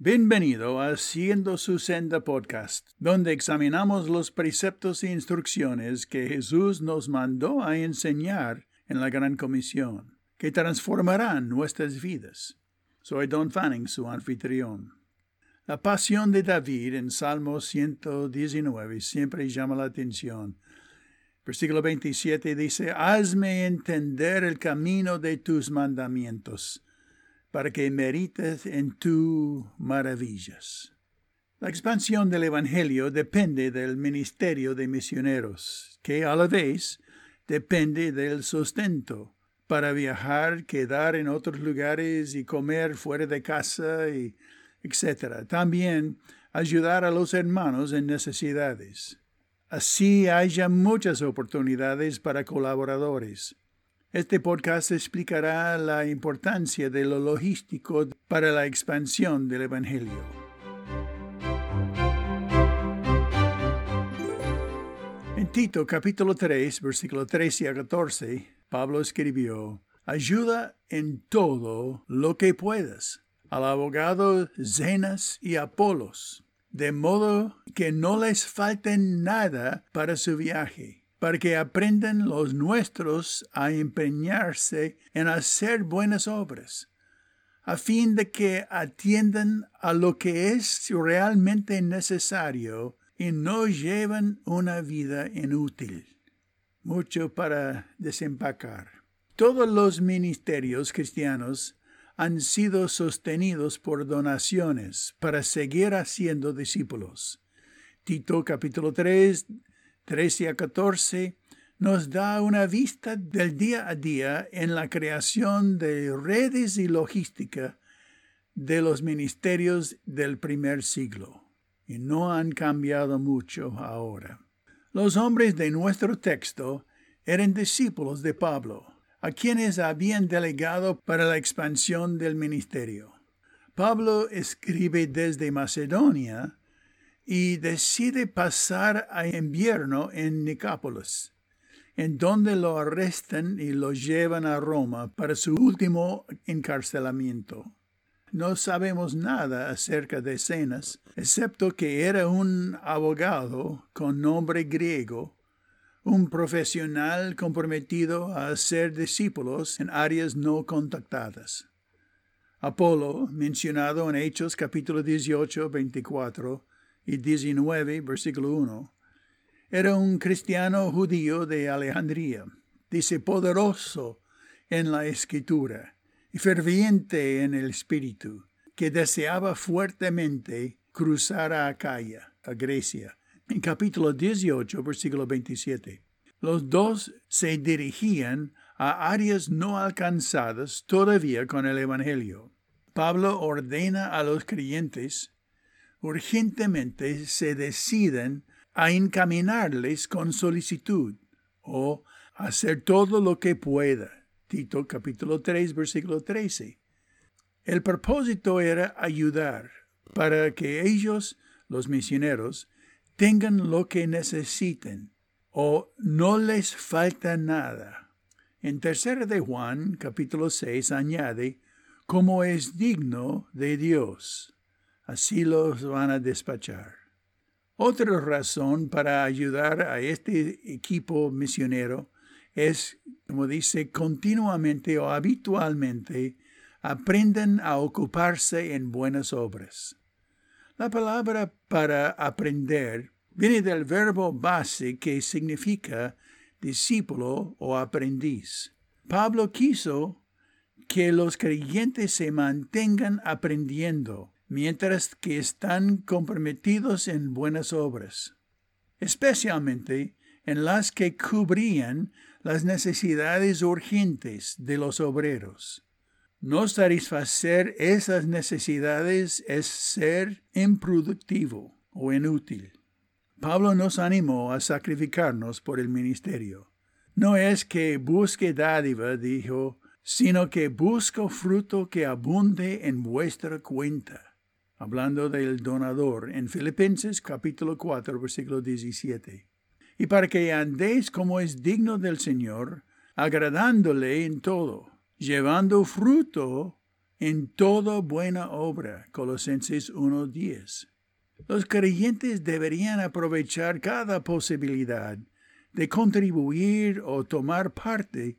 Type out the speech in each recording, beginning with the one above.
Bienvenido a Haciendo su Senda Podcast, donde examinamos los preceptos e instrucciones que Jesús nos mandó a enseñar en la Gran Comisión, que transformarán nuestras vidas. Soy Don Fanning, su anfitrión. La pasión de David en Salmo 119 siempre llama la atención. Versículo 27 dice, Hazme entender el camino de tus mandamientos para que merites en tus maravillas. La expansión del Evangelio depende del ministerio de misioneros, que a la vez depende del sustento para viajar, quedar en otros lugares y comer fuera de casa, y etc. También ayudar a los hermanos en necesidades. Así haya muchas oportunidades para colaboradores. Este podcast explicará la importancia de lo logístico para la expansión del Evangelio. En Tito capítulo 3, versículo 13 a 14, Pablo escribió, Ayuda en todo lo que puedas al abogado Zenas y Apolos, de modo que no les falte nada para su viaje para que aprendan los nuestros a empeñarse en hacer buenas obras, a fin de que atiendan a lo que es realmente necesario y no lleven una vida inútil. Mucho para desempacar. Todos los ministerios cristianos han sido sostenidos por donaciones para seguir haciendo discípulos. Tito capítulo 3 13 a 14 nos da una vista del día a día en la creación de redes y logística de los ministerios del primer siglo, y no han cambiado mucho ahora. Los hombres de nuestro texto eran discípulos de Pablo, a quienes habían delegado para la expansión del ministerio. Pablo escribe desde Macedonia y decide pasar a invierno en Nicápolis, en donde lo arrestan y lo llevan a Roma para su último encarcelamiento. No sabemos nada acerca de Cenas, excepto que era un abogado con nombre griego, un profesional comprometido a hacer discípulos en áreas no contactadas. Apolo, mencionado en Hechos capítulo 18, 24, y 19, versículo 1. Era un cristiano judío de Alejandría, dice poderoso en la escritura y ferviente en el espíritu, que deseaba fuertemente cruzar a Acaya, a Grecia. En capítulo 18, versículo 27. Los dos se dirigían a áreas no alcanzadas todavía con el Evangelio. Pablo ordena a los creyentes urgentemente se deciden a encaminarles con solicitud o hacer todo lo que pueda. Tito capítulo 3 versículo 13. El propósito era ayudar para que ellos, los misioneros, tengan lo que necesiten o no les falta nada. En tercera de Juan capítulo 6 añade, como es digno de Dios. Así los van a despachar. Otra razón para ayudar a este equipo misionero es, como dice, continuamente o habitualmente aprendan a ocuparse en buenas obras. La palabra para aprender viene del verbo base que significa discípulo o aprendiz. Pablo quiso que los creyentes se mantengan aprendiendo mientras que están comprometidos en buenas obras, especialmente en las que cubrían las necesidades urgentes de los obreros. No satisfacer esas necesidades es ser improductivo o inútil. Pablo nos animó a sacrificarnos por el ministerio. No es que busque dádiva, dijo, sino que busco fruto que abunde en vuestra cuenta hablando del donador en Filipenses capítulo 4 versículo 17. Y para que andéis como es digno del Señor, agradándole en todo, llevando fruto en toda buena obra. Colosenses 1.10. Los creyentes deberían aprovechar cada posibilidad de contribuir o tomar parte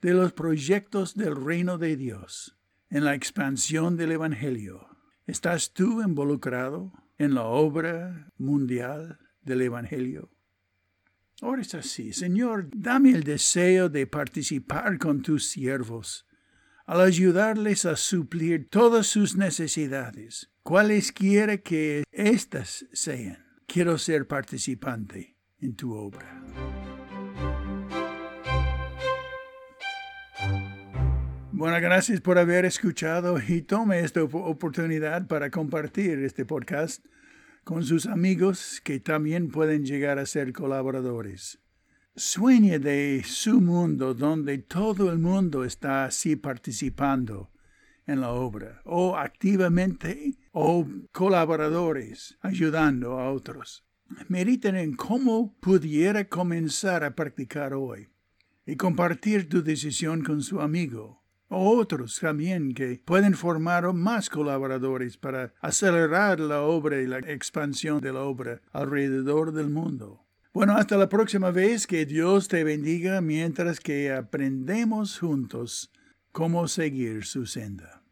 de los proyectos del reino de Dios en la expansión del Evangelio. ¿Estás tú involucrado en la obra mundial del Evangelio? Ahora es así, Señor, dame el deseo de participar con tus siervos, al ayudarles a suplir todas sus necesidades, cualesquiera que éstas sean. Quiero ser participante en tu obra. Bueno, gracias por haber escuchado y tome esta oportunidad para compartir este podcast con sus amigos que también pueden llegar a ser colaboradores. Sueñe de su mundo donde todo el mundo está así participando en la obra, o activamente, o colaboradores ayudando a otros. Mediten en cómo pudiera comenzar a practicar hoy y compartir tu decisión con su amigo otros también que pueden formar más colaboradores para acelerar la obra y la expansión de la obra alrededor del mundo. Bueno, hasta la próxima vez, que Dios te bendiga mientras que aprendemos juntos cómo seguir su senda.